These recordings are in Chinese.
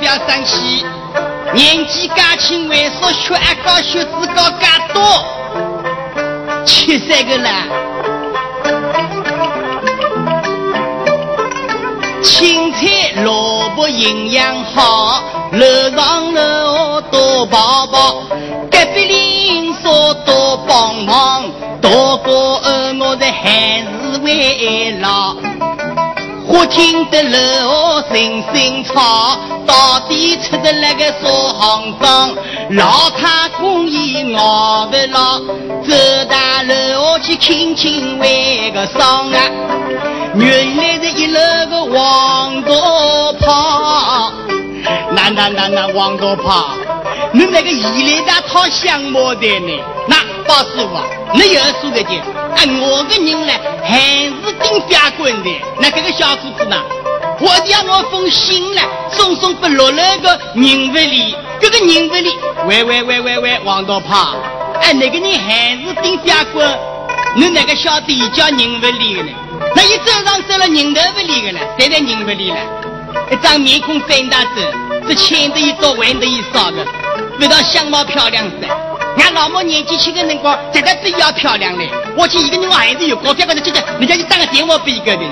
不要生气。年纪加轻，为啥血压高、血脂高加多？七三个了，青菜萝卜营养好，楼上楼下多跑跑，隔壁邻舍多帮忙，多过儿我的还是为老。我听得楼下声声吵，到底出的那个啥行当？老太公也熬不牢，走到楼下去轻轻为个伤啊！原来是一楼个黄大炮，那那那那黄大炮，你那个一来大套相貌的呢？那包师傅，你又说个的？哎，我个人呢，还是顶法官的。那这个小伙子呢，我要我封信呢，送送给落那个人物里，这个人物里，喂喂喂喂喂，王道胖，哎，那个人还是顶法官，你那个晓得叫人物里的呢？那一走上走了人头不里的了，谁在人物里了？一张面孔翻大走，这钱的一多，玩的一少的，味道相貌漂亮噻。俺老母年纪轻的辰光，实在是要漂亮嘞。我见一个人还是有高，这个子姐姐，人家就打个电话给一个的。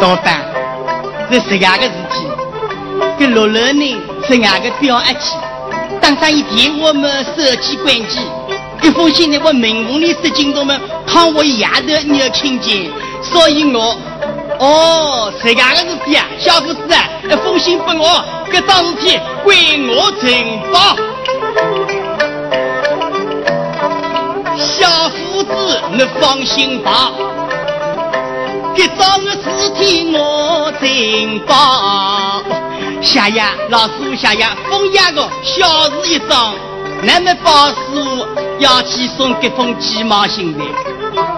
老板，这是俺个事体，跟六楼呢是俺个表阿姐。当上一电话嘛，手机关机，一封信呢我门缝里塞进头嘛，看我一丫头你要听见，所以我，哦，是俺个事体啊，小伙子啊，一封信给我，这桩事体归我承包。小伙子，你放心吧，这桩事体我承包。下呀，老师傅下呀，封押个小事一桩，那么包师傅要去送这封鸡毛信的。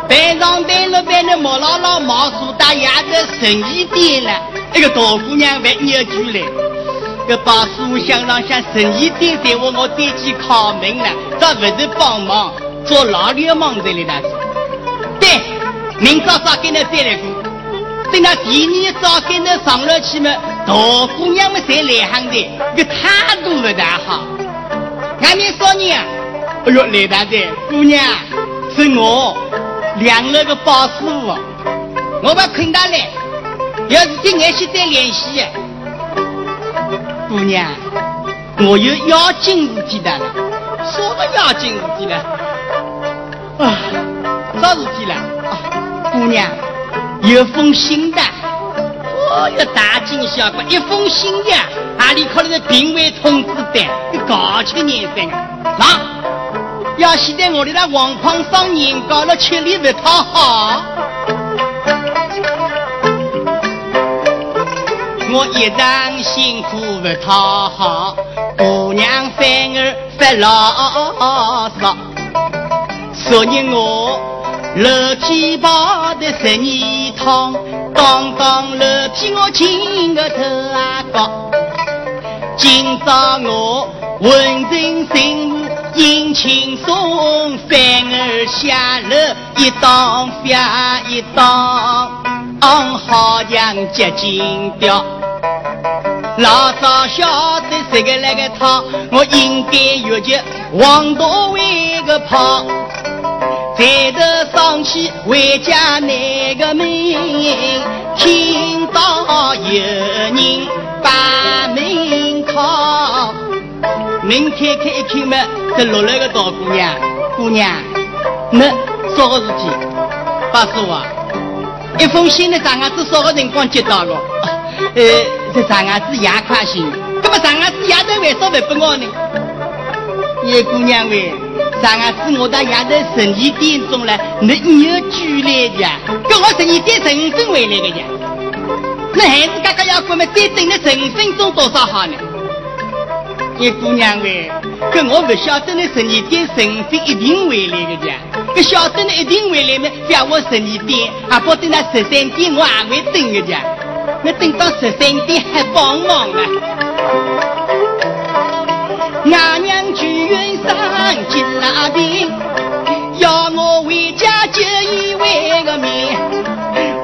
班上班了班了，毛姥姥毛叔大丫头生意店了，一个大姑娘还扭曲来。个把书香让像生意店在我我对去敲门了，这不是帮忙做老流氓的了那是。明早早给你再来过。等到第二早给你上了去嘛，大姑娘们才来行的，个态度不大好。俺们说你啊，哎呦，来大的姑娘是我两了个包师傅，我把困大来，要是跟俺去再联系。姑娘，我有要紧事体的了，什么要紧事体了？啊，啥事体了？姑娘，有封信的，哦哟，大惊小怪，一封信呀，哪里可能是病危通知单？你搞起年生啊？那要现在我的那黄胖上年糕了，吃力不讨好。我一场辛苦不讨好，姑娘反而发牢骚。昨日我楼梯跑的十二趟，刚刚楼梯我亲个头啊高。今朝我浑身幸福应轻松，反而下楼一当下一当，好像接近掉。老早晓得这个那个他，我应该约及王大为个跑，抬头上去回家那个门，听到有人把门敲，门开开一看嘛，这落来个大姑娘，姑娘，那啥个事体？八叔啊，一封信的长伢子啥个辰光接到了？呃。这长伢子也开心，那么长伢子丫头为啥不给我呢？叶姑娘喂，长伢子我到丫头十二点钟了，你有举来的，跟我生意店成分回来的呀。那孩子刚刚要过么？再等了十五分钟多少好呢？你姑娘喂，可我不晓得那十二点十五分一定回来的呀，可晓得那一定回来吗？叫我十二点，还不等那十三点我还会等的呀，那等到十三点还帮忙啊！俺娘去上进拉丁，要我回家就一回个面，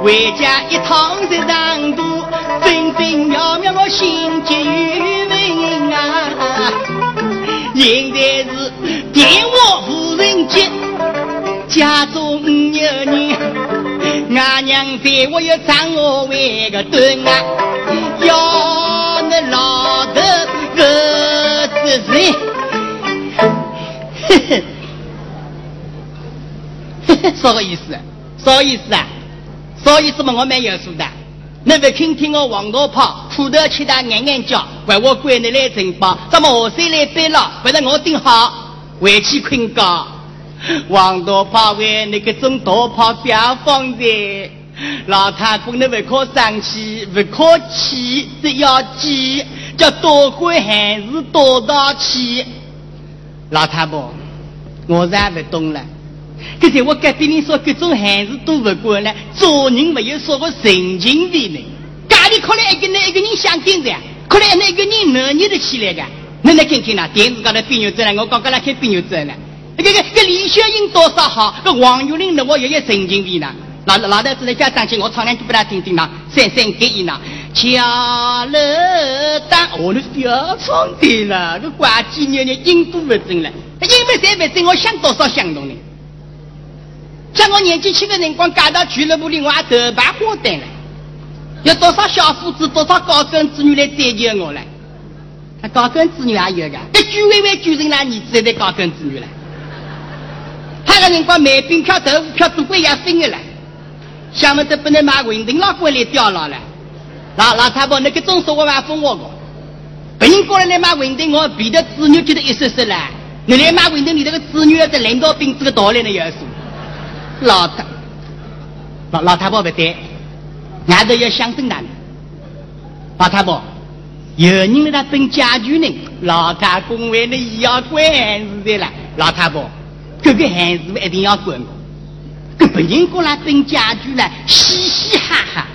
回家一趟在长途，分分秒秒我心急如焚啊！现在是电话无人接，家中有人，俺娘在我要张我为个蹲啊，要那老头儿子谁？啥个意思？啥意思啊？啥意思嘛？我蛮有数的。那不听听我黄大炮，苦头吃他眼眼叫，怪我管你来承包，怎么我谁来背了？不是我顶好，回去困觉。黄大炮为那个种大炮不要放在，老太公你不可生气，不可气，只要记，叫多管闲事多大气。老太婆，我也不懂了。可是我隔壁人说各种闲事都不管了，做人没有说个神经的呢。家里可能一个人一个人想顶着，可能那个人能捏得起来的。你来看看呐，电视高头变牛仔了，我刚刚来看变牛仔了。这个个李小英多少好，这王玉玲呢，我也有神经病呢。老老头子来家长起，我唱两句给他听听呐，三三给一呐。家了当，我的不要唱的了，这挂几年的音都不正了，音不再不正，我想多少想动呢？像我年纪轻的辰光，嫁到俱乐部里，我还头排花灯了。有多少小伙子，多少高跟子女来追求我了？那高跟子女也有个，一居委委居成那儿子的高跟子女了。他个辰光买冰票、豆腐票都归也分的了。想不得不能买文定老过来吊牢了。老老太婆，那个总说我还分我个。别人过来来买文定，我别的子女觉得一说说了。你来买文定，你这个子女要在领导兵这个道理呢，要说。老太，老老太婆不对，俺都要想正的。老太婆，有人在他分家具呢，老太公为了要管闲事的了。老太婆，这个闲事一定要管。跟别人过来分家具了，嘻嘻哈哈。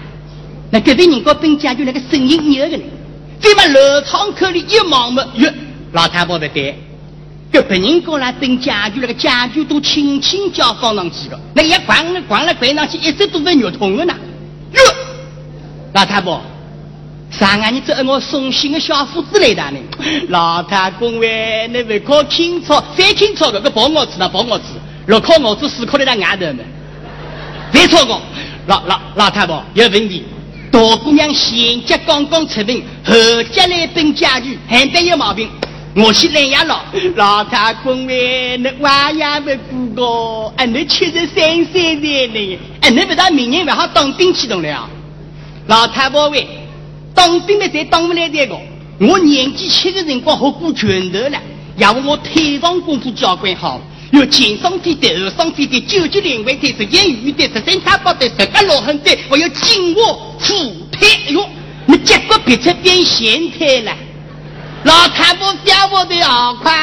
那隔壁人家分家具那个声音牛的呢，再把楼窗口里一望嘛，哟，老太婆不对。跟别人过来等家具，那个家具都轻轻叫放上去了，那一关了关了关上去，一直都是肉痛的呢。哟，老太婆，上岸你这我送信的小伙子来的呢。老太公喂，你不靠清楚，再清楚个个包我子呢，包我子，六颗我子四颗的在外头呢。别错过，老老老太婆有问题，大姑娘前脚刚刚出门，后脚来奔家具，还得有毛病。我是懒呀老。老太公喂，你娃呀不顾个，哎，你七十三岁的呢，哎，你不到明年还好当兵去动了。老太婆喂，当兵的才当不来这个，我年纪轻的辰光好过拳头了，要不我腿上功夫教管好，有前双腿的、后双腿的、九级连环腿、十言语的、十三叉八的、十八罗汉的，我要紧握虎腿，哎呦，你结果别出变咸腿了。老太婆叫我的好快，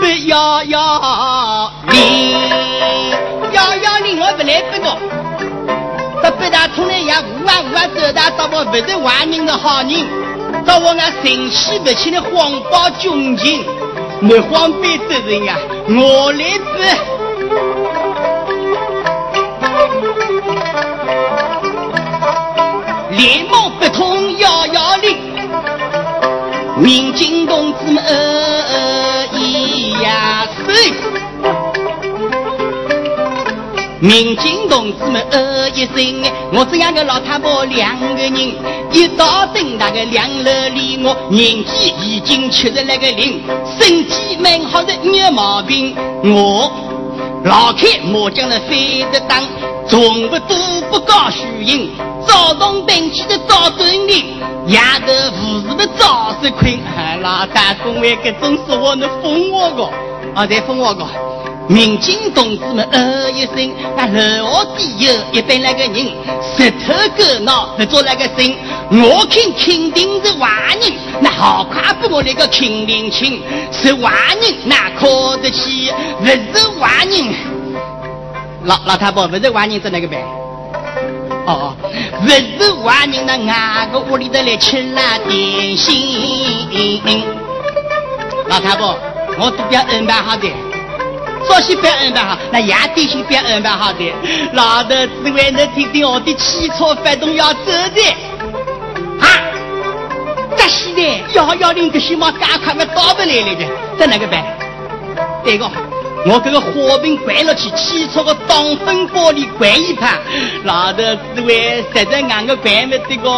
不要要零，幺幺零我不来不个，这北大通来也无啊无啊走大到我不是坏人的好人，到我那神气不起的谎报军情，没荒别的人啊，我来不，连忙不通幺幺零。民警同志们，一呀岁！民警同志们，一声！我这样个老太婆两个人，一到灯那个两楼里，我年纪已经七十来个零，身体蛮好的没有毛病。我老开麻将的飞得当，从不都不搞虚应，早动登起的早锻炼。丫头无事的早是困，老大公为各种说话能封我个，啊再封我个。民警同志们呃一声，那楼下底有一般那个人，石头狗脑不做那个声，我看肯定是坏人，那好快把我那个亲邻亲是坏人，那靠得起，不是坏人。老老太婆，不是坏人，在哪个办？哦，不是坏人，那哪个屋里头来吃了点心？老太婆，我都要安排好的。早些别安排好，那夜点心别安排好的。老头子为能听听我的汽车发动要走的。啊！这现在幺幺零这些嘛赶快我到不来了的，在哪个办？对个，我这个火瓶关了去，汽车的挡风玻璃关一盘。老头子为实在俺个关不得个，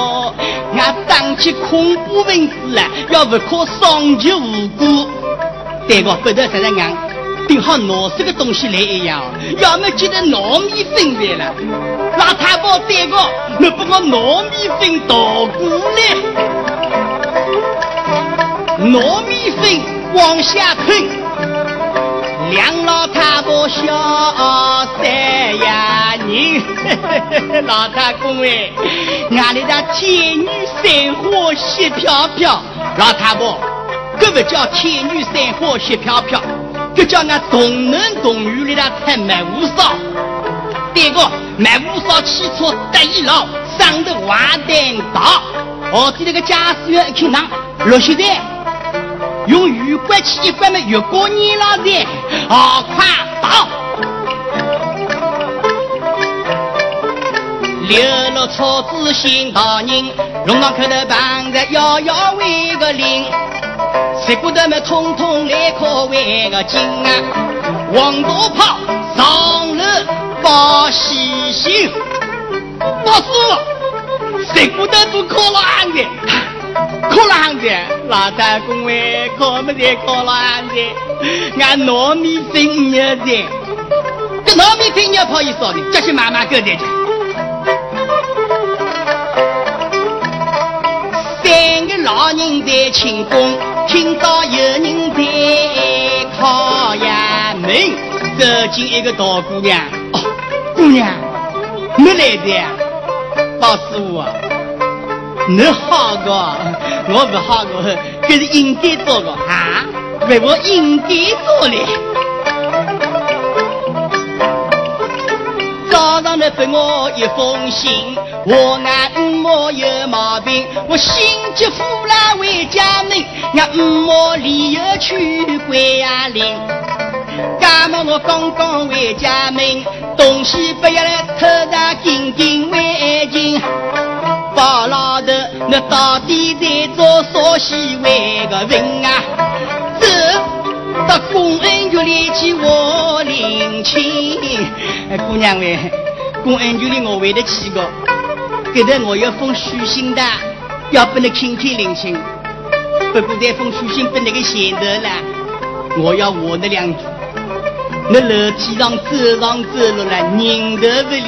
俺当起恐怖分子啊，要不可伤及无辜。对个，不得实在俺。顶好拿这个东西来一样，要么就得糯米粉来了。老太婆对个，你把我糯米粉倒过来，糯米粉往下喷。两老太婆笑三呀人，老太公哎，俺里的天女散花喜飘飘。老太婆，这不叫天女散花喜飘飘。这叫俺同男同女里来才卖五少，第二个卖五少汽车得意了，上头瓦灯大，哦，的那个驾驶员一看呐，六十代，用鱼关器一关嘛，越过你了的，好快到，六了车子新大人，龙岗口头旁在遥遥为个零。这骨头们通通来靠为个紧啊！黄刀炮上楼报喜信，老师傅，这骨头都靠了俺的，靠了俺的，老大公哎，靠没得靠了俺的，俺糯米粉要的，这糯米粉要跑一少的，这些妈妈给的去。三个老人在庆功。听到有人在敲呀门，走进一个大姑娘。哦，姑娘，你来的？老师傅啊，你好个，我不好个，这是应该做的啊，为我应该做的。早上来给我一封信，我俺五毛有毛病，我心急火燎回家门，俺五毛理由去关呀林。那么我刚刚回家门，东西不要来偷得紧紧围紧。包老头，你到底在做啥戏？为个问啊？走到公安局里去我领亲。哎，姑娘喂，公安局里我回得去个，给得我有封书信的，要不能亲天领情。不过这封书信不那个写的了，我要我的两句。那楼梯上走上走落了，人头不离，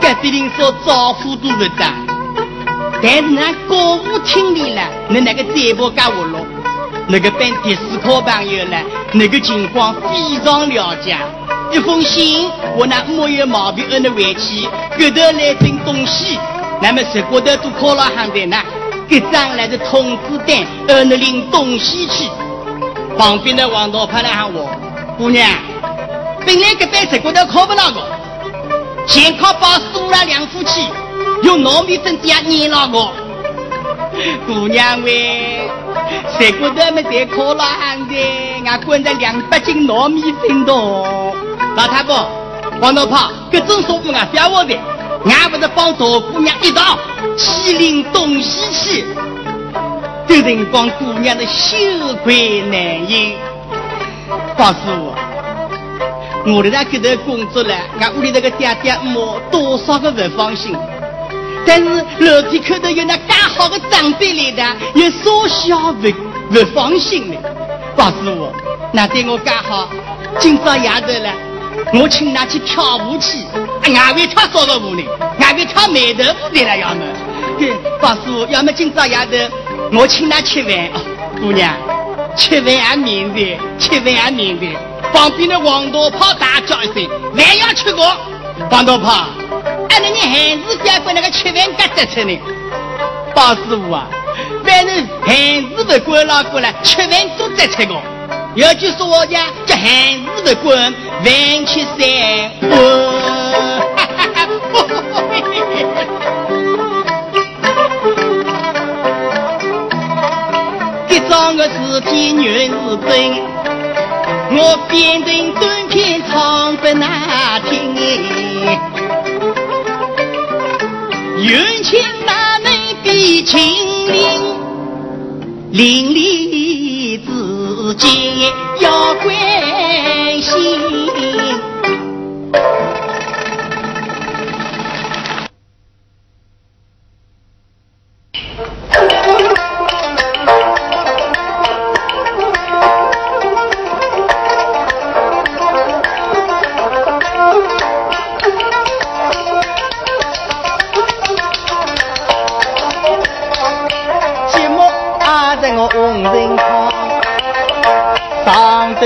隔壁邻说招呼都不打。但是那歌舞厅里了，你那个嘴巴干活了，那个办迪斯科朋友呢，那个情况非常了解。一封信，我那没有毛病，按那回去，给头来订东西，那么十骨头都靠了行在那，给张来的通知单，按那领东西去。旁边的王道派来喊我，姑娘，本来这班十骨头靠不了个，先靠把苏拉两夫妻用糯米粉点捏了个。姑娘喂，十骨头没得靠了行的，俺滚着两百斤糯米粉多。老太婆，王老炮，各种说不啊，别我的，俺不是帮大姑娘一道去领东西去。这辰光姑娘的羞愧难言。告诉我，我在那给头工作了，俺屋里那个爹爹妈多少个不放心。但是楼梯口头有那干好的长辈来的，有少小不不放心的。告诉我，那对我干好，今朝夜头了。我请他去跳舞去，俺会跳啥个舞呢？俺会跳眉头舞的了，要么，告诉要么今朝夜头，我请他吃饭，姑娘，吃饭也免的，吃饭也免的。旁边的黄大炮大叫一声，饭要吃过。黄大炮，哎，那你还是不要管那个吃饭疙瘩吃呢？包师傅啊，反正还是不管老过来吃饭都在吃个。要句说话讲，叫还是不管饭吃三碗。这桩个事体原是真，我编成短篇唱给那听。远亲哪能比情理？邻里之间要关心。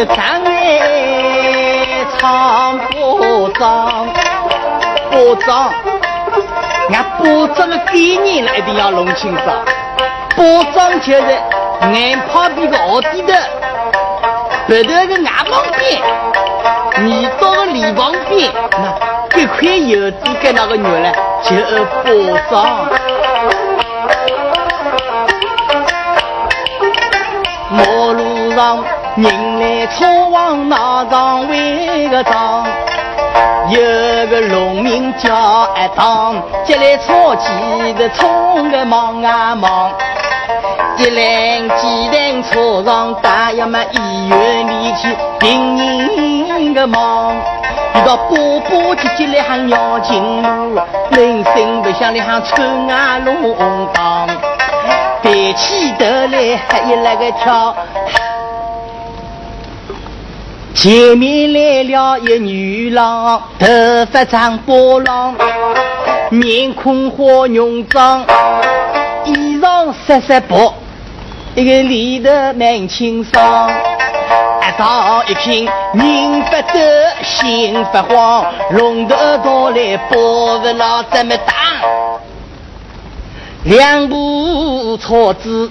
张爱唱包装，包装，俺包装的概念了，一定要弄清楚。包装就是眼旁边个奥底的，白头个牙旁边，耳朵个里旁边，那一块油脂跟那个肉呢，就包装。马路上。人来草往那上围个庄，有个农民叫阿当，接来草畦的冲个忙啊忙，一篮鸡蛋草上打呀嘛医院里去病人个忙，一个波波姐姐来喊要进路，人生不想来喊穿啊龙当，抬起头来还一那个跳。前面来了一女郎，头发长波浪，面孔花浓妆，衣裳色色薄，一个里头蛮清爽。一到一听，人不得，心不慌，龙头到来包不牢这么打，两部车子。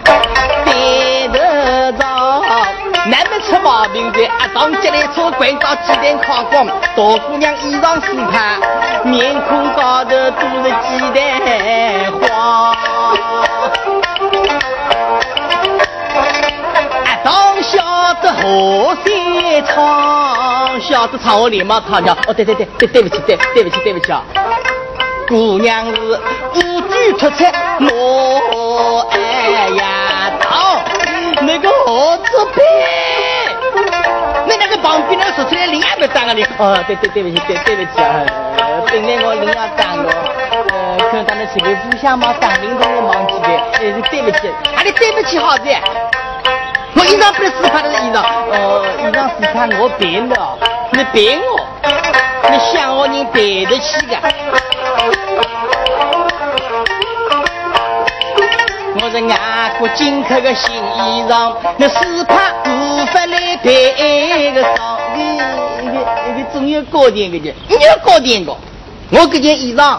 出毛病的，阿当接来车关到鸡蛋烤光，大姑娘衣裳湿ผ้，面孔高头都是鸡蛋黄。阿当晓得何在唱，晓得唱我连忙唱叫，哦对对对对对不起对对不起对不起啊，姑娘是五句出彩，我哎呀当。那个何子佩，你那个旁边那个说出来铃还没打个铃？哦，对对对不起，对对不起啊，本来我铃要打的，呃，可能他们这个互相嘛打铃都我忘记了，哎，对不起，啊你对不起好子，我衣裳不是试穿的衣裳，哦，衣裳试穿我变的，你变我，你想我人对得起的。我是外国进口的新衣裳，那是怕无法来配个上。你你你总有高点个的，你要高点个。我这件衣裳，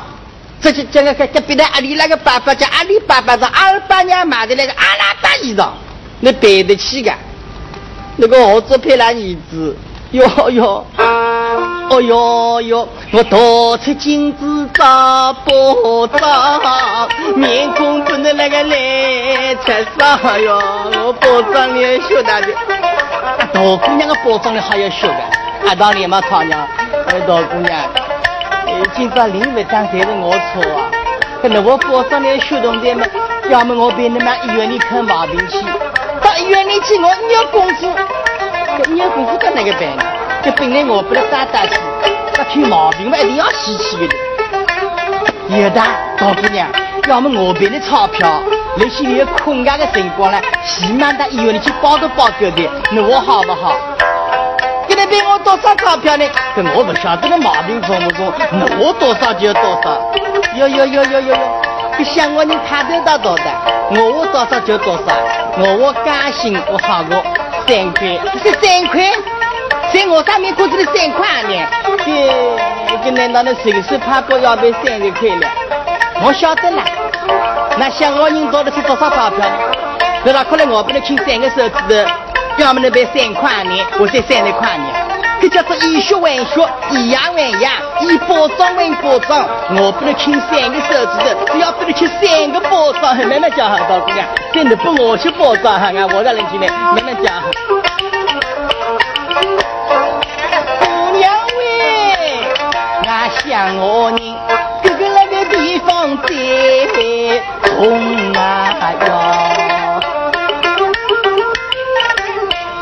这是这个隔隔壁的阿里那个爸爸叫阿里爸爸是阿尔巴娘买的那个阿拉巴衣裳，你背得起个？那个儿子配那儿子，哟哟。哦哟哟，我掏出金子找包装，面孔不能那个来拆上哟。我包装里小大的，大姑娘的包装里还要小的，阿当连嘛唱娘，哎大姑娘，今朝领不当才是我错啊。可能我包装里小东西嘛，要么我陪你们医院里看毛病去，到医院里去我你要功夫，你要功夫干哪个办呢？这本来我不能打打气，那看毛病嘛一定要稀奇的。有的大姑娘，要么我给你钞票，那些有困难的辰光呢，起码到医院里去包都包够的，那我好不好？给你给我多少钞票呢？这我不晓得个毛病重不重，那我多少就多少。哟哟哟哟哟哟，你想我你看得到多的，我我多少就多少，我我甘心我好过三块，是三块。在我上面估计了三块呢，这这难道那谁是怕过要被三十块了？我晓得了，那想我人到底是多少钞票呢？那可能我不能请三个手指头，要么能赔三块呢，或者三十块呢。这叫做以血还血，以牙还牙，以包装还包装。我不能请三个手指头，只要不能请三个包装，慢慢讲哈，大姑娘，真的不我去包装哈，我在人进来，慢慢讲。像我人，哥哥那个地方在痛啊哟，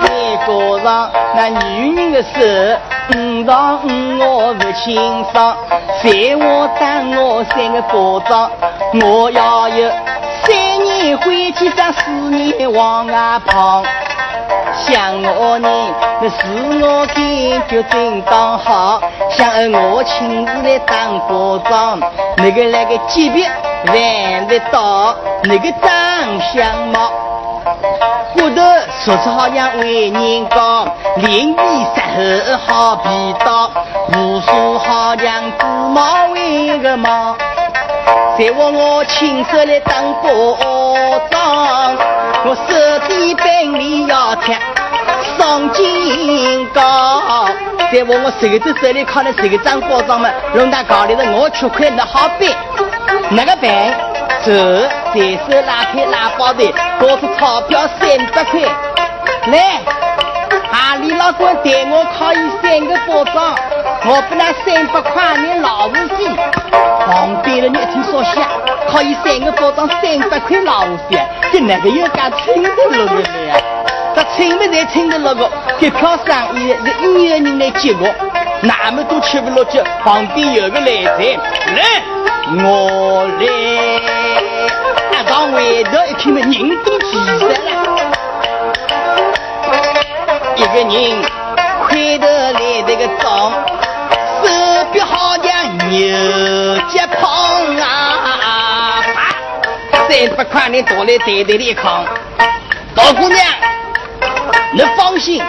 再加上那女人的手，五脏五我不清爽，在我当我三个包装，我要有三年回去上四年往外跑。想我呢，那是我感觉真当好，想我亲自来当保障，那个那个级别还得到，那个长相貌，骨头说是好像为人高，脸皮实厚好皮刀，胡须好像芝麻为个毛，在我我亲手来当保障，我手领要贴。上金高，在我我手头手里靠那手掌包装嘛，弄到高里头我吃亏那好办，那个办？走随手拉开拉包的，多出钞票三百块，来，阿里老官带我可以三个包装，我给那三百块你劳务费。旁边的人一听说下，可以三个包装三百块劳务费，这哪个有敢听得落的呀？他请不才请得那个，这票生意是一有人来接我，那么多吃不落去。旁边有个来财，来，我来。啊，到外头一听嘛，人都齐上了。一个人块头来这个装，手臂好像牛脚胖啊！三百块你多来袋袋里扛，大姑娘。你放心，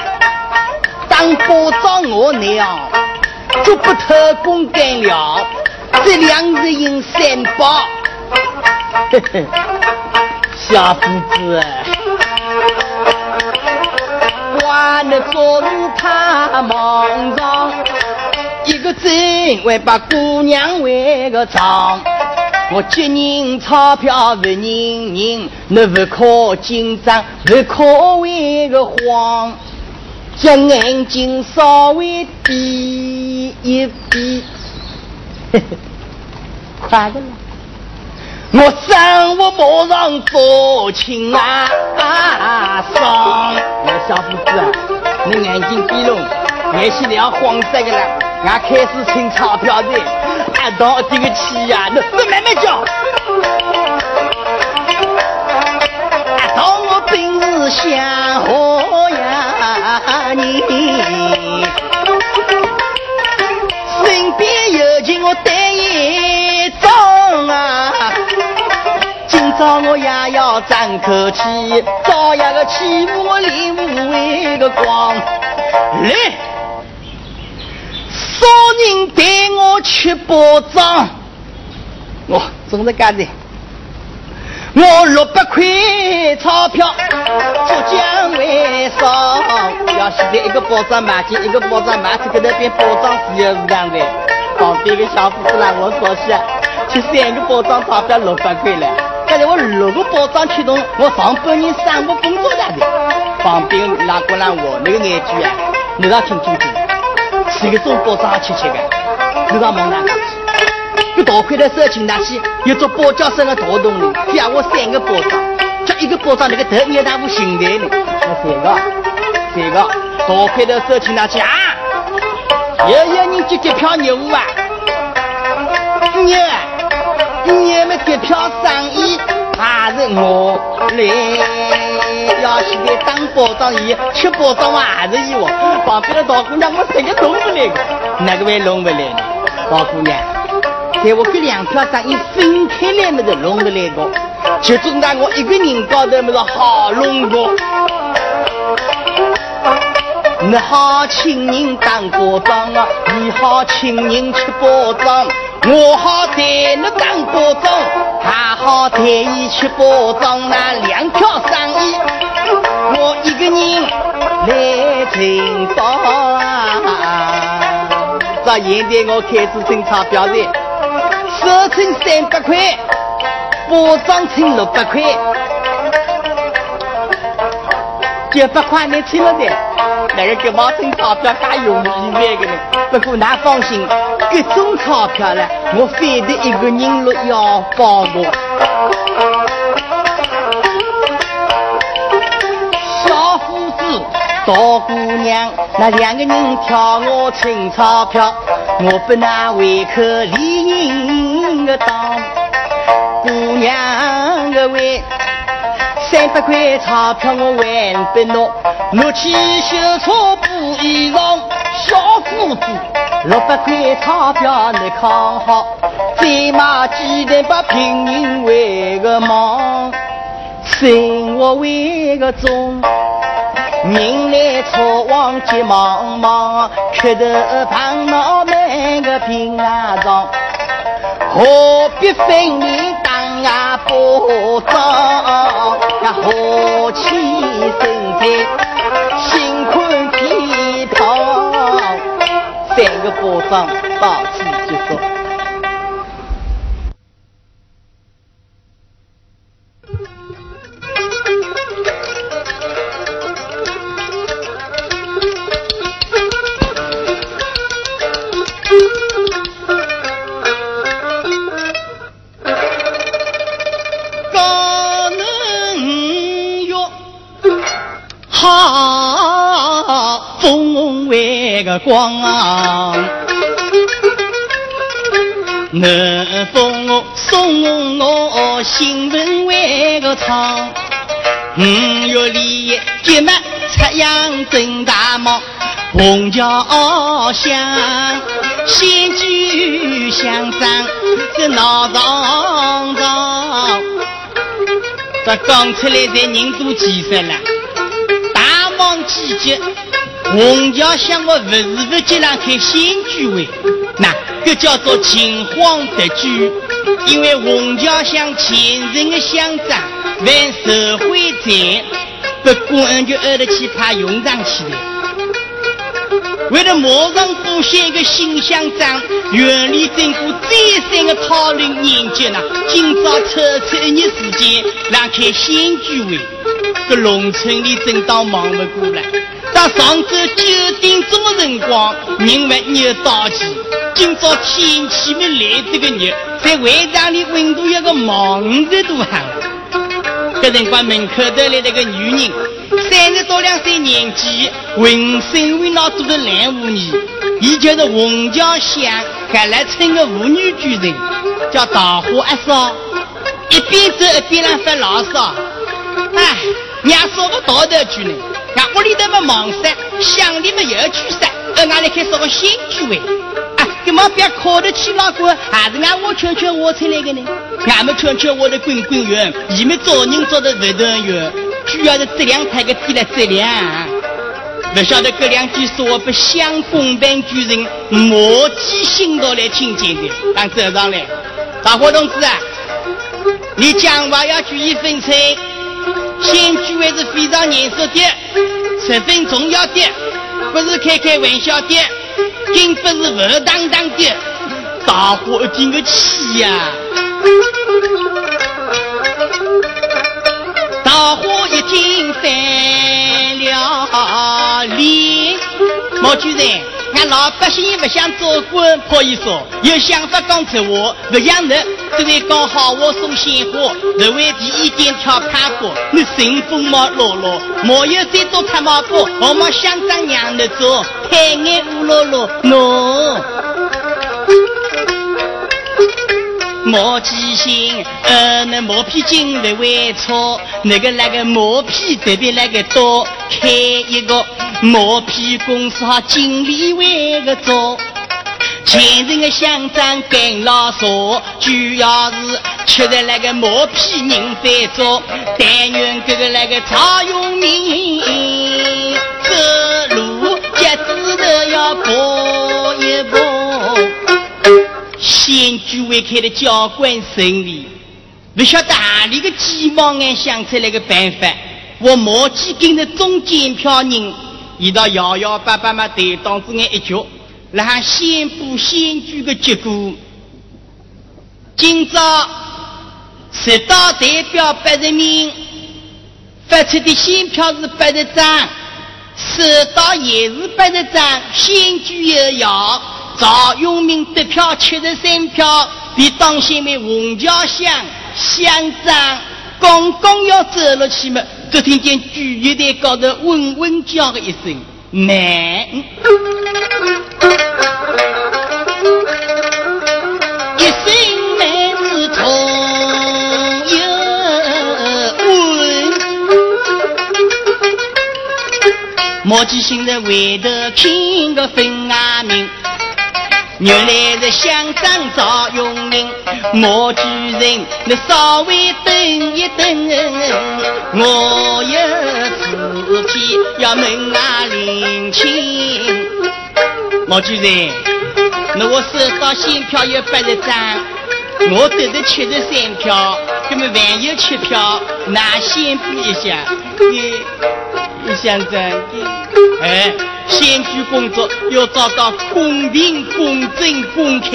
当保障我娘，就不偷工减料，这两日应三包。嘿嘿，小夫子，哇，你做事太莽撞，一个针会把姑娘为个长。我接人钞票不认人，那不可紧张，不可为个慌，将眼睛稍微闭一闭，嘿嘿，快的了。我生活马上做亲啊爽。我，小伙子，你眼睛闭拢，眼睛要黄色的了，俺开始清钞票的。俺到这个气呀，那那慢慢叫。俺到我本是想好呀你，身边有情我带今朝我也要争口气，找一个欺负我脸乌为个光来。少人带我去包装，我总是干的。我六百块钞票，珠江为上。要现在一个包装买进，一个包装买出，搁那边包装自由市场的。旁边个小伙子让我说些，去三个包装钞票六百块了。刚才我六个包装启动，我上半年三个工作来的。旁边那个让我那个眼珠啊，你要听清楚。这个做包装切切的，你让忙哪个去？这大块的手情拿去，有做包浆生的大动力，加我三个包装，叫一个包装那个头一大副心态呢。那三个，三个大块的手情拿去啊！有有人接接票业务啊？牛，牛们接票生意是我来？要现在当包装员，吃包装还是伊哦。旁边的大姑娘，我谁个弄不来个？哪个会弄不来呢？大姑娘，在我这两票生意分开来么子弄得来个？就总在我一个人高头么子好弄个？你好请人当包装啊，你好请人吃包装。我好带你当保总，还好带伊去包装那两条生意。我一个人来承包。到现在我开始挣钞票的，收成三百块，包装成六百块，九百块能吃了的。那个给毛挣钞票加容易买个呢？不过那放心，各种钞票呢，我非得一个人落腰包我。小伙子，大姑娘，那两个人挑我挣钞票，我不拿胃口理人的当。姑娘的胃。三百块钞票我还不拿，拿去修车补衣裳。小伙子，六百块钞票你看好，再买鸡蛋把平民为个忙，生活为个重。人来车往急忙忙，磕头碰脑门个平安床，何必分你当呀保障？呀，和气生财，心宽体胖，三个保障到此结束。好，风为个光啊！南风送我新闻为个唱，五月里结满出阳正大忙，红桥乡先举乡长这闹嚷嚷，这刚出来的人都几十了，大忙季节。洪桥乡我不是不接上开新居委，那这叫做秦荒得居，因为红桥乡前任的乡长犯社会罪，不管就挨得去怕用上去了。为了马上补选一个新乡长，院里经过再三的讨论研究呢，今朝抽出一日时间让开新居委，这农村里真当忙不过来。到上周九点钟的辰光，人还没有到齐。今朝天气没来这个热，在会场里温度有个毛五十度哈。这辰光门口头来了个女人，三十多两岁年纪，浑身为那做的烂污泥。伊就是洪桥乡搿来村的妇女主人，叫桃花阿嫂。一边走一边让发牢骚，哎，娘说个道德去呢。俺屋里头么忙噻，乡里么又去噻，呃，俺来开烧个新居会，啊，干嘛不要靠得起老公，还是俺我圈圈我出来的呢？俺们圈圈我的滚滚圆，你们找人找的不等于，主要是质量太个低了质量。不晓得这两句说我不乡公办主任莫记心到来听见的，俺走上来，大伙同志啊，你讲话要注意分寸。新居委是非常严肃的，十分重要的，不是开开玩笑的，更不是不当当的。大伙一听个气呀！大伙一听翻了脸，毛主任。俺老百姓不想做官，可以说有想法讲出话，不像你只会讲好话送鲜花，只会提意见跳趴过，你神风毛落落，没有谁做他毛过，我们乡长让你做，太眼乌落落喏。毛记性，呃，那毛皮筋不会错，那个那个毛皮特别那个多，开一个。毛皮公司哈经理为个做，前任的乡长跟老说，主要是吃的那个毛皮人在做，但愿这个那个曹永明走路脚趾头要拨一拨。先居委开的交关胜利，不晓得哪里个鸡毛眼想出来个办法，我毛几跟着中检票人，一道摇摇摆摆嘛，对当子眼一脚，然后宣布选举的结果。今朝十道代表八十名发出的选票是八十张，十道也是八十张，选举有效。赵永明得票七十三票，比当县的洪家乡乡长刚刚要走了去嘛，只听见举席台高头嗡嗡叫的一声“慢”，一声慢是重又稳，莫记现在回头听个分啊明。原来是乡长赵永明，我主人，你稍微等一等，我有事体要问啊领亲。毛主任，那我收到新票有八十张，我得的七十三票，那么还有七票，那先补一下。想着，哎。选举工作要做到公平、公正、公开，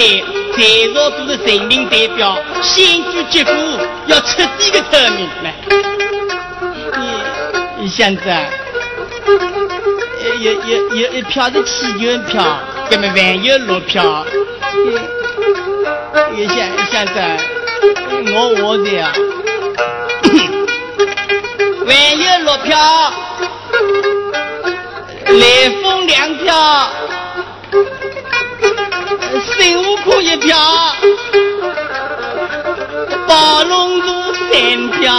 在座都是人民代表，选举结果要彻底的透明。来，你你想着，有有有一票是弃权票，那么还有六票。你想想着，我我的啊，还有六票。来风两票，孙悟空一票，宝龙路三票，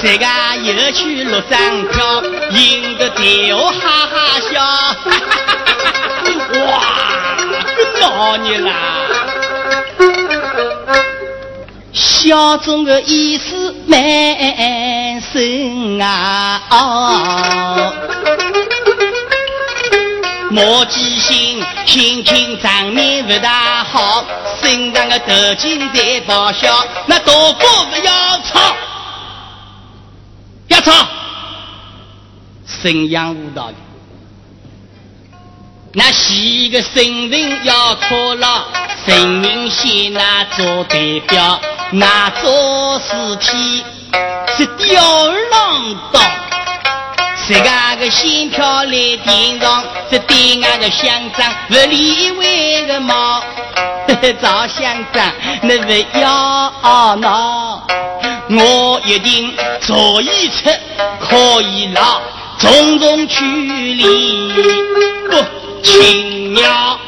谁家又去六张票，赢得对我哈哈笑，哇，老你啦！小众的意思蛮深啊！哦，莫记性，心情场面不大好，身上的头巾在报销，那大哥不要吵，要吵，沈阳舞蹈的，那一个身份要错了，人民先拿做代表。那做事体是吊儿郎当，自家个选票来点上，这对俺个乡长不理会个毛。赵乡长，你不要闹，我一定左一出，可以了，从中取利，不轻鸟。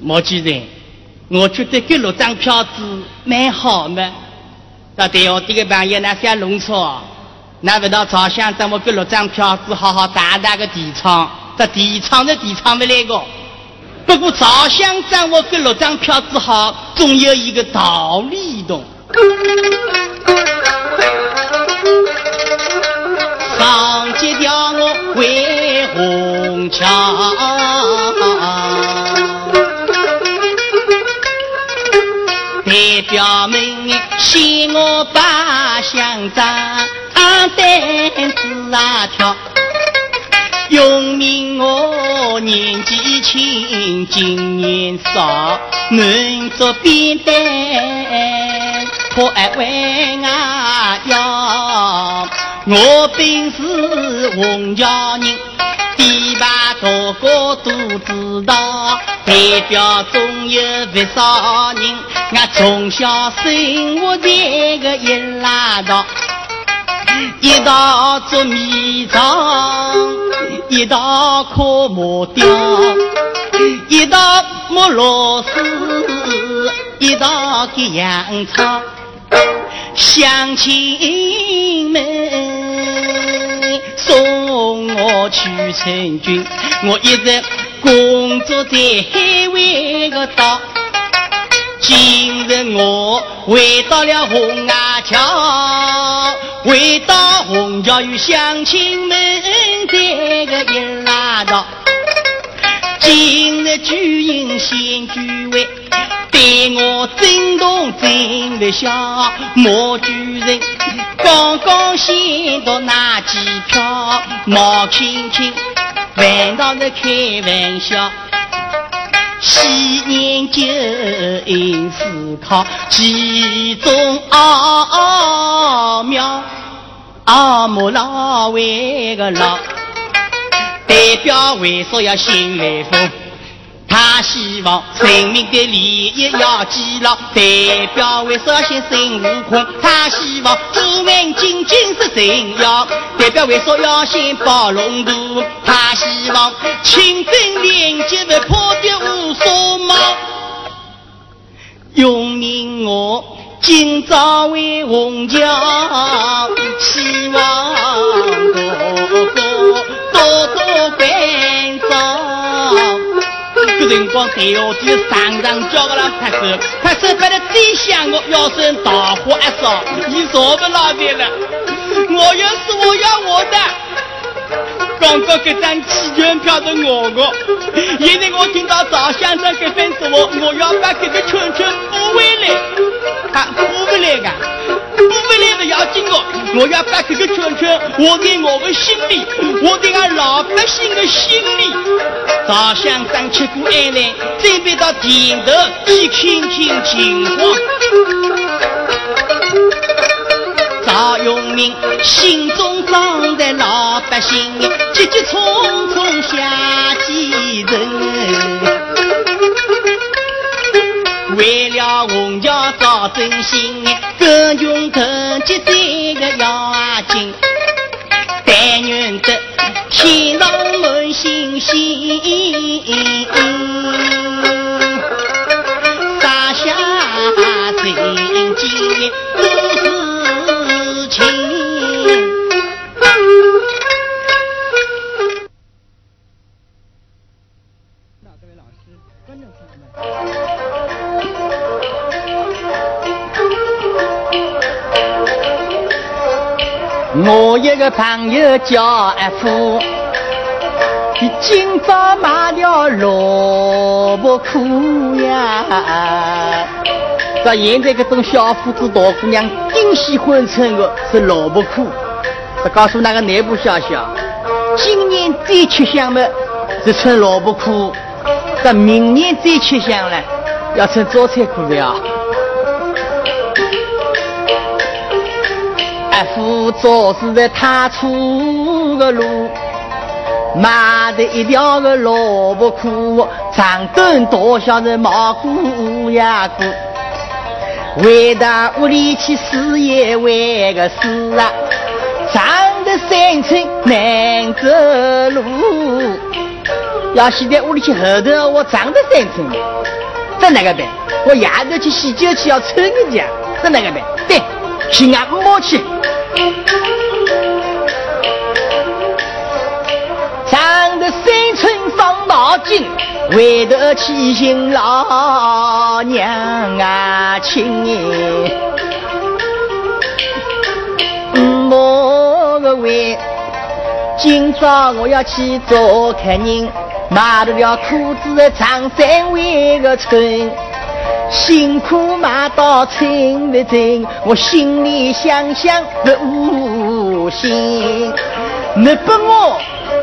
毛主任。我觉得这六张票子蛮好嘛。到对我这个朋友那想弄错，那不到朝乡等我给六张票子好好大大个提倡，这提倡的提倡不来个。不过朝乡掌握给六张票子好，总有一个道理的。上街调我回红桥。代表们，嫌我把乡长担子啊挑，用命我年纪轻，经验少，能做扁担，可爱为啊要。我本是洪家人，地把大哥都知道，代表总有不少人。我从小生活在个一拉道，一道做米厂，一道刻木雕，一道磨螺丝，一道给羊草。乡亲们送我去参军，我一直工作在海外个岛。今日我回到了红崖桥，回到红桥与乡亲们在个一拉道，今日举行新聚会，我震动真不小。莫居人刚刚先到那几票，毛轻轻反倒是开玩笑。昔年就因思考其中奥妙，阿母老为个老，代表为啥要心来疯？他希望人民的利益要记牢，代表为啥先孙悟空？他希望朱文进军是真要，代表为啥要先包龙图？他希望清正廉洁不破的无所毛，用命我今朝为红桥，希望哥哥多多关照。这辰光，台下子常常叫我来拍手，拍手拍得最响，我腰身大火一烧，你坐不牢的了。我要是我要我的，刚刚这张气球票的我我，现在我听到赵先生这份说，我要把这个圈圈补回来，他补不来的，补不来不要紧哦，我要把这个圈圈我在我的心里，我在俺老百姓的心里。赵先生吃过爱呢，准备到田头去听听情况。赵永明心中装着老百姓，急急匆匆下几人。为了红桥找真心，更穷更急这个要紧。但愿得天上满星星，我一个朋友叫阿福，他今朝买了萝卜裤呀！这现在这种小伙子、大姑娘顶喜欢穿的是萝卜裤。他告诉那个内部消息啊，今年最吃香的是穿萝卜裤，这明年最吃香了，要穿早餐裤了。夫早是在踏出个路，买的一条个萝卜裤，长短大小是毛姑呀姑。回到屋里去试一回个事啊，长得三寸难走路。要洗在屋里去后头，我长得三寸，这哪个办？我夜头去洗脚去要穿个脚，这哪个办？对，去俺五毛去。长得三寸伤脑筋，回头去寻老娘啊亲！五个为今朝我要去做客人，买了条裤子长三围个穿。辛苦买到称不真，我心里想想不无心。你把我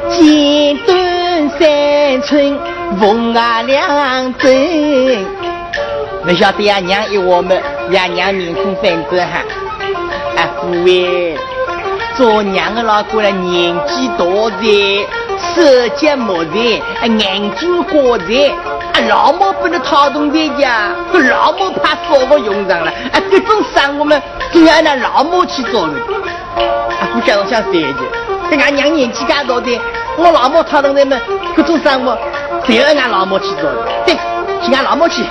剪短三寸，缝啊两针。不晓得呀，娘一我们呀娘面孔反正哈。啊，各位，做娘的老过来年纪大了，手脚木在，眼睛花在。老毛不能套动在家，老毛怕烧不用上了。啊，这种生活嘛，就要那老毛去做了。啊，我想想这一句，这俺娘年纪大的，我老毛套动在嘛，这种生活，就要俺老毛去做的。对，去俺老毛去。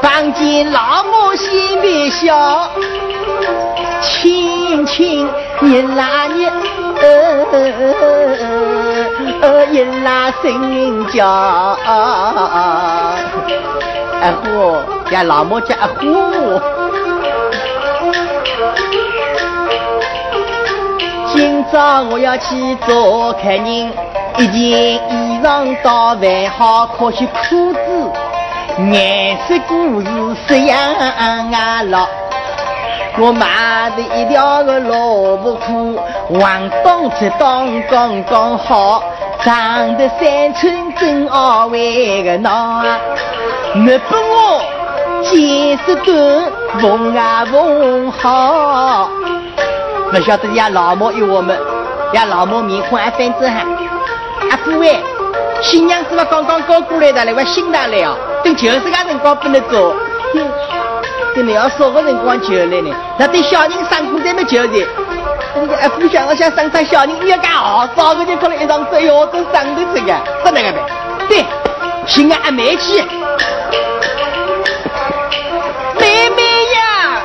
房间老毛心里笑，亲轻轻一拉一呃一拉声音叫啊啊啊虎阿老母叫阿虎今朝我要去做客人一件衣裳倒还好可惜裤子颜色故事是样啊老我买的一条个萝卜裤，黄东赤当刚刚好，长得三寸正好为个闹。你不我见识短，缝啊缝好。不晓得呀，老母有我们，呀老母面孔还翻着哈。阿父喂，新娘子嘛刚刚刚过来的，来我新郎来哦，等就是个辰光不能走。你要什么辰光就来呢？那对小人上课怎么教的？哎，不想我想生出小人你要干好，早个就可能一张嘴哦，都上得这个，不那个呗。对，请俺阿妹去。妹妹呀，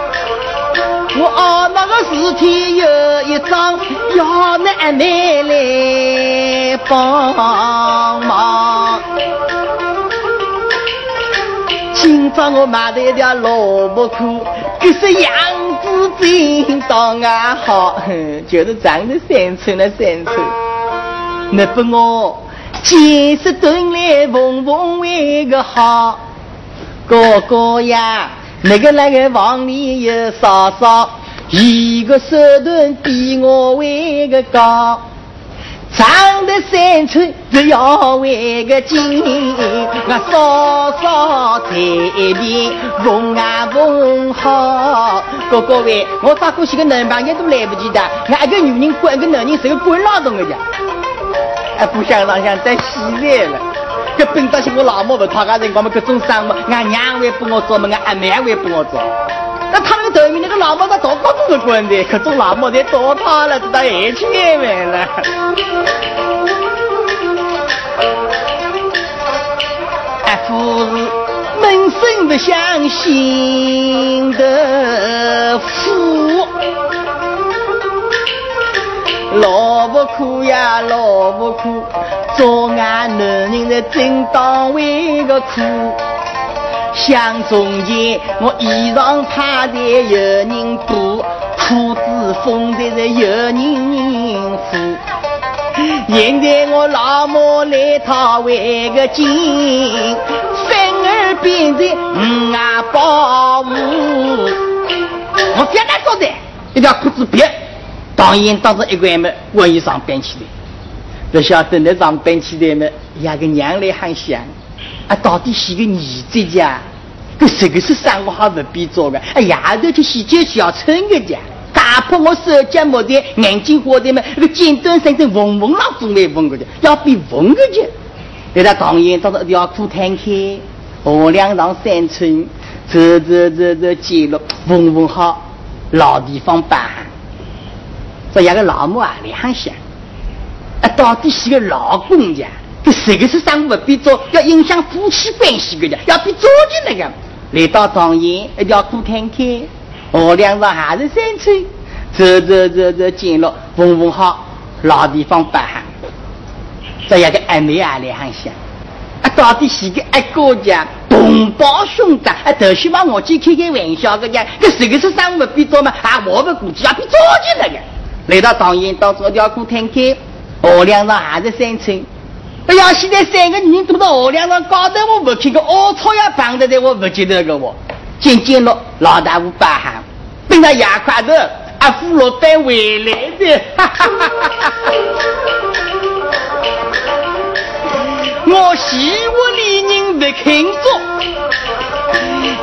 我哦那个事体有一桩，要你阿妹来帮忙。今朝我买的一条萝卜裤，可是样子真当啊好，就是长得三寸了三寸。那不我见识短来缝缝为个好，哥哥呀，那个那个房里有嫂嫂，一个手段比我为个高。长得三寸，只要为个金，我稍稍在边缝啊缝好。哥哥喂，我找过去个男朋友都来不及的，俺一个女人管一个男人是个管劳动的家，还不想让想再洗来了。这本当是我老母不讨个人，我们各种生活，俺娘会帮我做嘛，俺阿妹会帮我做。那他那个头面那个老母他多高都是管的，可种老母的多怕了，知道爱情来了。阿夫是闷声不相信的夫，萝卜苦呀萝卜苦，做俺男人的正当为个苦。想从前，我衣裳怕的有人补，裤子缝的是有人扶。现在我老母来讨为个金，反而变成五啊保姆。我别来做的，一条裤子别，当然当着一块么，我衣裳搬起来。不晓得那上搬起来么，压个娘来喊想。啊，到底是个儿子家？这个是生活还不必做的？哎呀，头去洗就是要撑个家，打破我手脚没的，眼睛花的嘛，那个尖端身上嗡嗡浪风来嗡个的，要比嗡个去。在他唐烟到一条裤摊开，河两上三寸，走走走走，街路嗡嗡好，老地方办。这样个老母啊，两想，啊，到底是个老公家？这谁个是生活不必做，要影响夫妻关系个的，要比做的那个。来到庄岩，一条裤看看，河两上还是三寸，走走走走进了，缝缝好，老地方摆好。这样个暧昧啊，来很想，啊，到底是个爱国家同胞兄弟，啊，都希望我去开开玩笑个讲，这这个是生活必做嘛？啊，我们估计要比做的那个。来到庄园，到这条裤看看，河两上还是三寸。哎呀，现在三个女人都到河梁上搞得我不看个，凹槽也绑得的，我不记得个我。渐渐了，老大夫把喊，等到牙块头，阿夫老板回来的。哈哈哈！哈我希望里人不肯做，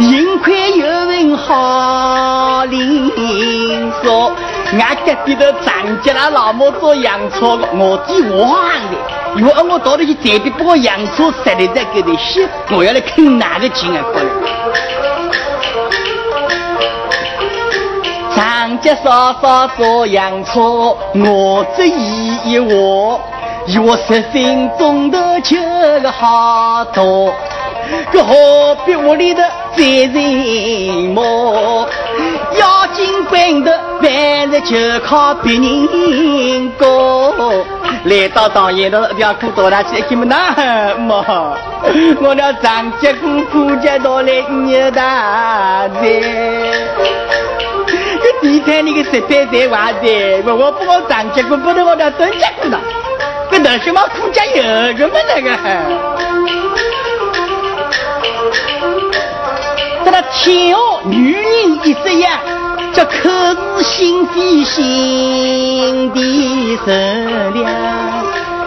幸亏有人好邻说。俺隔壁的张家老母做洋车的，我的我的，如果我到底去这边把我洋车塞在给里洗，我要来坑哪个钱啊？可能。张家嫂嫂做洋车，我这一一我，我十分钟头就个好多。可何必屋里的责任么？要进关的，凡事就靠别人过。来到当爷的条裤倒下去，看么那么？我俩长脚裤裤脚倒来扭大的。你看你个十八岁娃子，我我不我长结婚，不能我到蹲结婚了，跟那什么苦家有个么那个？这个天哦，女人一这样，叫口是心非心的善良。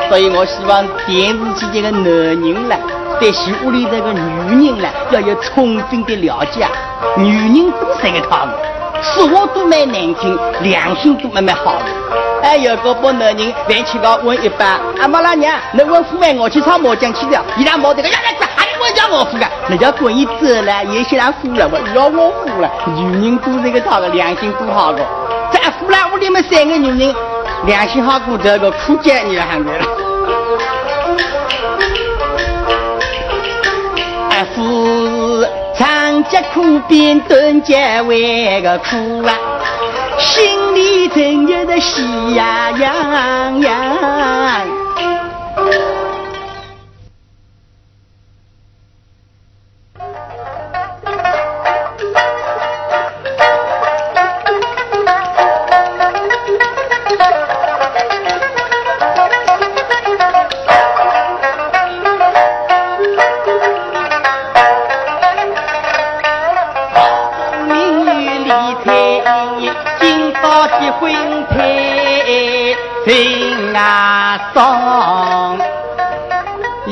所以我希望电视机前的男人呢，对戏屋里这个女人呢，要有充分的了解。女人都是个套路，说话都蛮难听，良心都蛮蛮好的。哎，有个把男人饭吃到问一般，阿妈拉娘，你问父爱我去唱麻将去了，伊拉毛这个，呀来还你问叫我付个，人家滚一走了，有些人付了，我要我付了。女人都是个套的，良心都好的。在富了屋里面三个女人，良心好过这个苦节你喊的了。长疾苦边蹲节为个苦啊，心里真有的喜洋洋洋。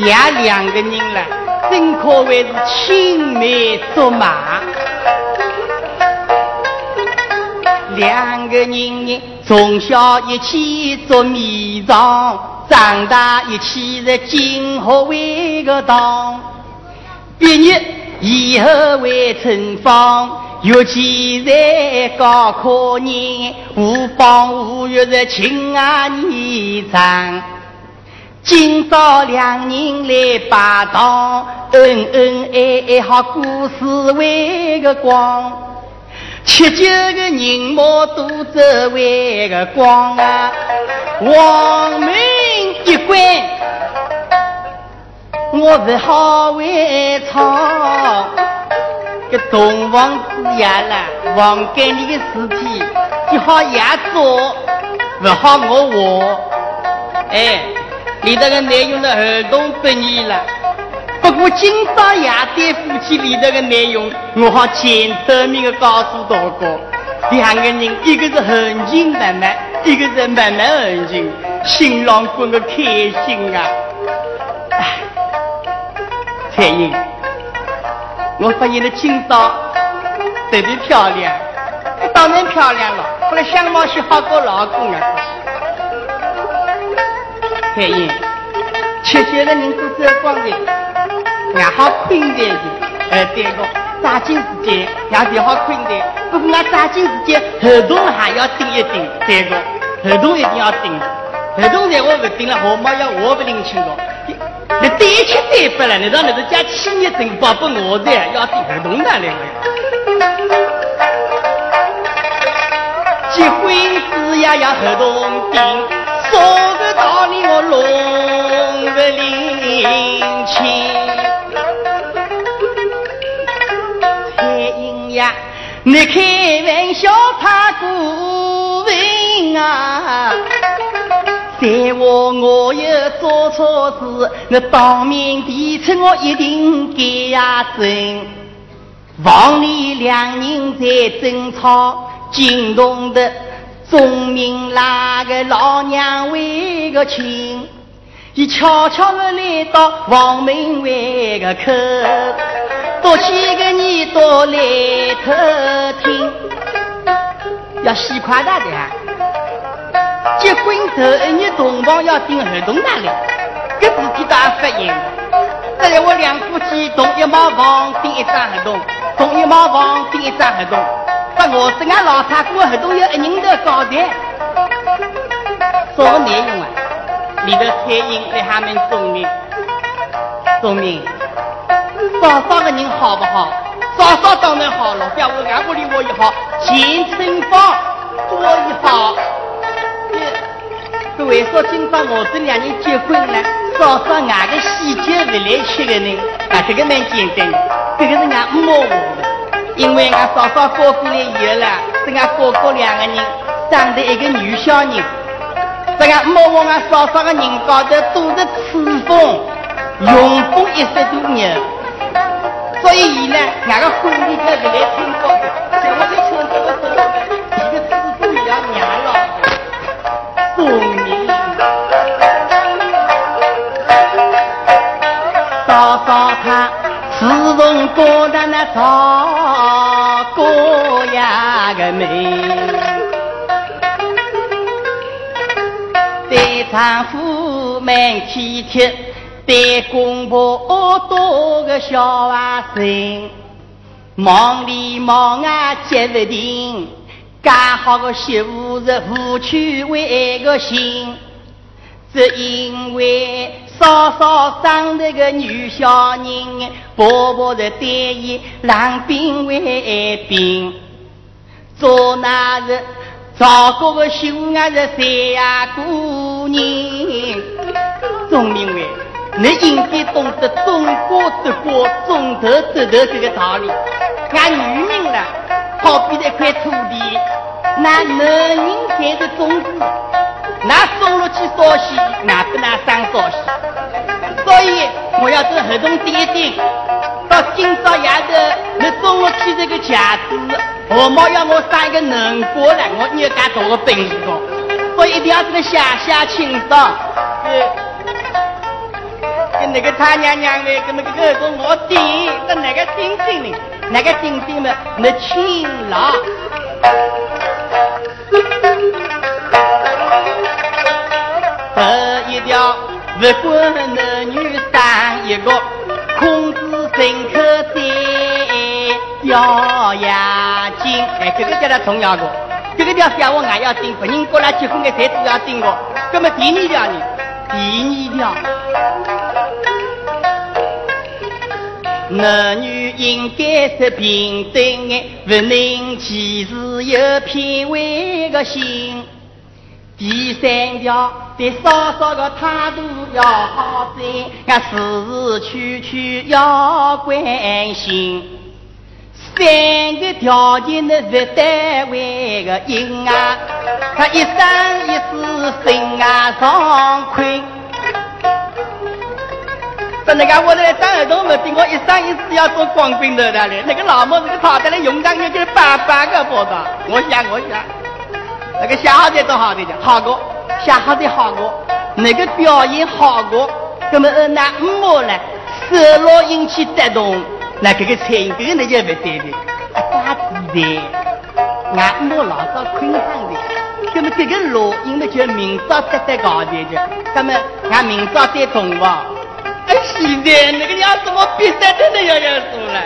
两个人了，真可谓是青梅竹马。两个人呢，从小一起做迷藏，长大一起在今后为个当。毕业以后为春芳，尤其在高考年，无帮无月的情啊你长。今朝两人来拜堂，恩恩爱爱好故事为个光，吃酒个人毛肚子为个光啊！王门一关，我是好为唱。个东王子呀啦，王干你的事体，就好也做，不好我活，哎。你这个内容的儿童不宜了，不过今朝夜对夫妻里头的内容，我好简单明的告诉大家：两个人，一个是含情脉脉，一个是脉脉含情，新郎官的开心啊！彩英，我发现了今朝特别漂亮，当然漂亮了，后来相貌是好过老公啊。开眼，吃酒的人都走光的，也好困的的。呃，对个，抓紧时间，也最好困的。不过，我抓紧时间，合同还要订一订。对个，合同一定要订。合同在我不订了，号码要我不领清楚。你对切对不了，你让那个家企业承包不我的，要订合同哪来？结婚时呀要合同订，说。道理我弄不领情，蔡英呀，你开玩笑太过分啊！再话我有做错事，你当面提出我一定改呀正。房里两人在争吵，惊动的。钟明那个老娘为个亲，伊悄悄地来到王门外个口，多起个耳朵来偷听，要洗快大的啊！结婚头一日同房要订合同单了，搿事体大发言。这里我两夫妻同一毛房订一张合同，同一毛房订一张合同。把我这俺老太过合同要一人的交代，啥内容啊？里头彩印在下面说明，说明嫂嫂个人好不好？嫂嫂当然好了，不要我俺屋里我也好，钱村坊我也好。各位说今朝我这两人结婚了，嫂嫂俺个喜酒不来吃的人，啊，这个蛮简单，这个是俺摸我的。因为俺嫂嫂过过来以后了，这俺哥哥两个人生的一个女小人，这个莫往俺嫂嫂的人高头都是赤峰，雄风一十多年，所以伊呢，俺个婚礼在这里听过的，像我就穿这个时候，一个赤峰一样娘了，送你，嫂嫂她自从过的那早过呀个美。丈夫们体贴，对公婆多个小娃孙，忙里忙外接不停，嫁好个媳妇是夫妻为个心，只因为嫂嫂生了个女小人，婆婆的对伊让兵为兵，做那日。赵国个秀伢是三呀姑娘，钟明伟，你应该懂得种瓜得瓜，种豆得豆这个道理。俺女人啦，好比一块土地，那男人才是种子，那种了去少些，那不那长少些。所以我要做合同点定，到今朝夜头，你种了去这个架子。我妈要我生一个能过来，我也敢做个本事，所以一定要这个下下清爽。跟那个他娘娘的，跟那个耳朵我顶，跟那个丁丁的，那个丁丁们，那勤劳。这一条不管男女生一个，孔子深刻在。要押金，哎，这个叫他重要的，这个条小我还要订，别人过来结婚的谁都要订的。那么第二条呢？第二条，男女应该是平等的，不能歧视有偏位的心。第三条，对嫂嫂的态度要好些，俺事事处处要关心。三个条件的是单位的因啊，他一生一世心啊上亏。说那个我来当儿童目的，我一生一世要做光棍的嘞。那个老母子他在那用上那个八八个包装，我想我想，那个小孩子多好的讲好过，小孩子好过，那个表演好过，那么那么呢，受了引起带动。那这个菜应该那就不对的，瓜子的，俺母老早困上的，那么这个录音呢就明早再再搞的的，那么俺明早再动吧。哎，现在那个要怎么比赛的要要说了，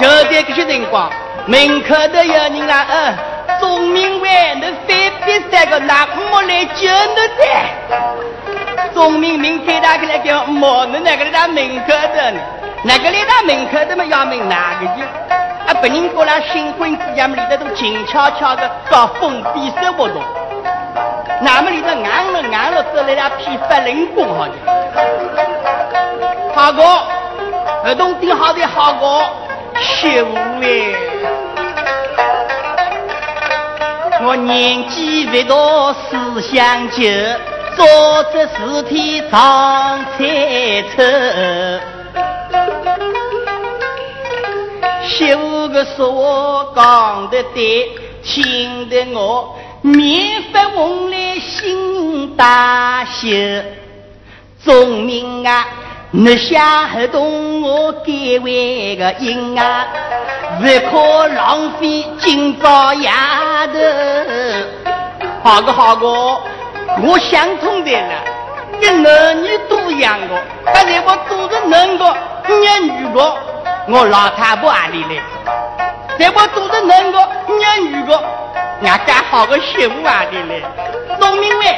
就在这些辰光，门口都有人了，嗯，钟明伟，你非比赛个拿木来救你的，钟明明开大开来叫莫，你那个在门口的呢？那个里到门口他们要问哪个去？啊，别人过来新婚之夜里头都静悄悄的搞封闭式活动，那么里头硬了硬了做了批发人工好的，好过儿童顶好的好过媳妇哎，我年纪不大思想旧，做这事体常猜测。媳妇个说话讲得对，听得我面发红来心大喜。钟明啊，你下合同我改为个银啊，不可浪费今朝夜头。好个好个，我想通的了，跟男女都一样的，但是我都是男的，你女的。我老太婆阿里来？在我做的那个女女个，俺家好个媳妇阿里来？钟明伟，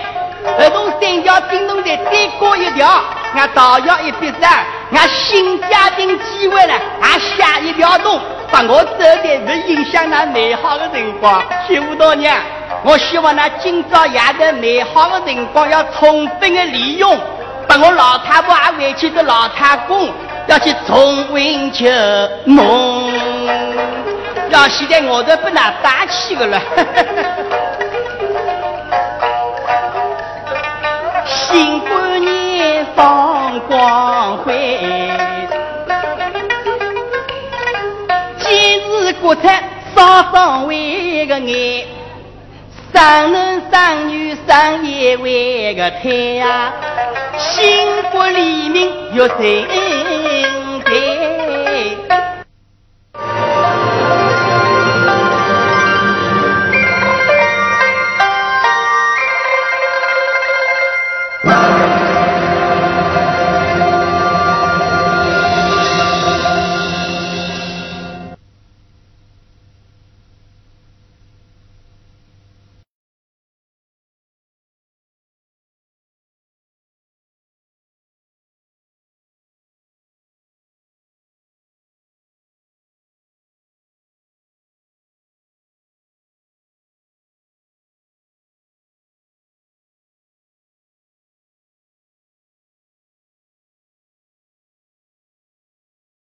那种三角叮咚的再过一条，俺倒要一笔账，俺新家庭机会了，俺下一条洞，把我走的不影响那美好的辰光。媳妇大娘，我希望那今朝夜的美好的辰光要充分的利用，把我老太婆也回去的老太公。要去重温旧梦，到现在我都不拿打气的了。新观念放光辉，今日国泰少上为个眼，生男生女生一回个胎呀幸福黎明月升天